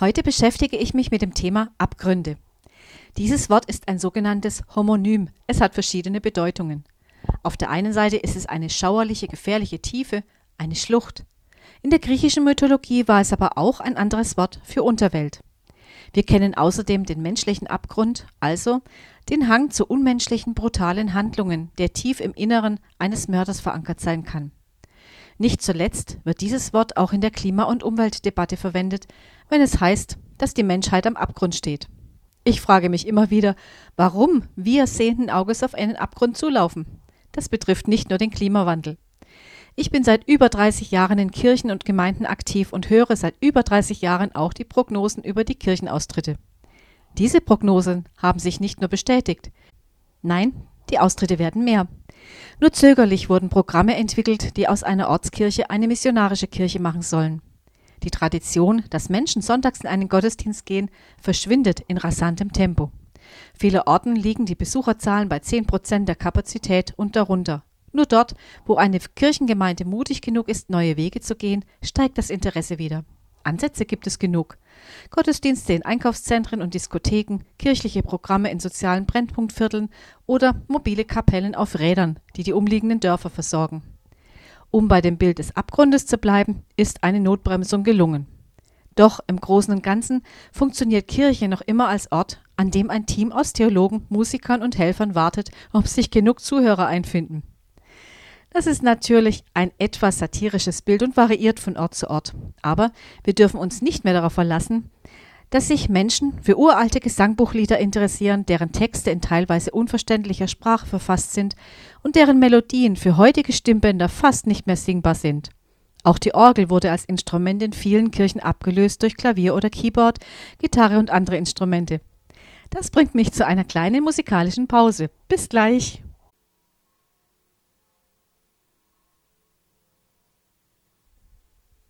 Heute beschäftige ich mich mit dem Thema Abgründe. Dieses Wort ist ein sogenanntes Homonym. Es hat verschiedene Bedeutungen. Auf der einen Seite ist es eine schauerliche, gefährliche Tiefe, eine Schlucht. In der griechischen Mythologie war es aber auch ein anderes Wort für Unterwelt. Wir kennen außerdem den menschlichen Abgrund, also den Hang zu unmenschlichen, brutalen Handlungen, der tief im Inneren eines Mörders verankert sein kann. Nicht zuletzt wird dieses Wort auch in der Klima- und Umweltdebatte verwendet, wenn es heißt, dass die Menschheit am Abgrund steht. Ich frage mich immer wieder, warum wir sehenden Auges auf einen Abgrund zulaufen. Das betrifft nicht nur den Klimawandel. Ich bin seit über 30 Jahren in Kirchen und Gemeinden aktiv und höre seit über 30 Jahren auch die Prognosen über die Kirchenaustritte. Diese Prognosen haben sich nicht nur bestätigt. Nein, die Austritte werden mehr. Nur zögerlich wurden Programme entwickelt, die aus einer Ortskirche eine missionarische Kirche machen sollen. Die Tradition, dass Menschen sonntags in einen Gottesdienst gehen, verschwindet in rasantem Tempo. Viele Orten liegen die Besucherzahlen bei 10 Prozent der Kapazität und darunter. Nur dort, wo eine Kirchengemeinde mutig genug ist, neue Wege zu gehen, steigt das Interesse wieder. Ansätze gibt es genug. Gottesdienste in Einkaufszentren und Diskotheken, kirchliche Programme in sozialen Brennpunktvierteln oder mobile Kapellen auf Rädern, die die umliegenden Dörfer versorgen. Um bei dem Bild des Abgrundes zu bleiben, ist eine Notbremsung gelungen. Doch im Großen und Ganzen funktioniert Kirche noch immer als Ort, an dem ein Team aus Theologen, Musikern und Helfern wartet, ob sich genug Zuhörer einfinden. Das ist natürlich ein etwas satirisches Bild und variiert von Ort zu Ort. Aber wir dürfen uns nicht mehr darauf verlassen, dass sich Menschen für uralte Gesangbuchlieder interessieren, deren Texte in teilweise unverständlicher Sprache verfasst sind und deren Melodien für heutige Stimmbänder fast nicht mehr singbar sind. Auch die Orgel wurde als Instrument in vielen Kirchen abgelöst durch Klavier oder Keyboard, Gitarre und andere Instrumente. Das bringt mich zu einer kleinen musikalischen Pause. Bis gleich.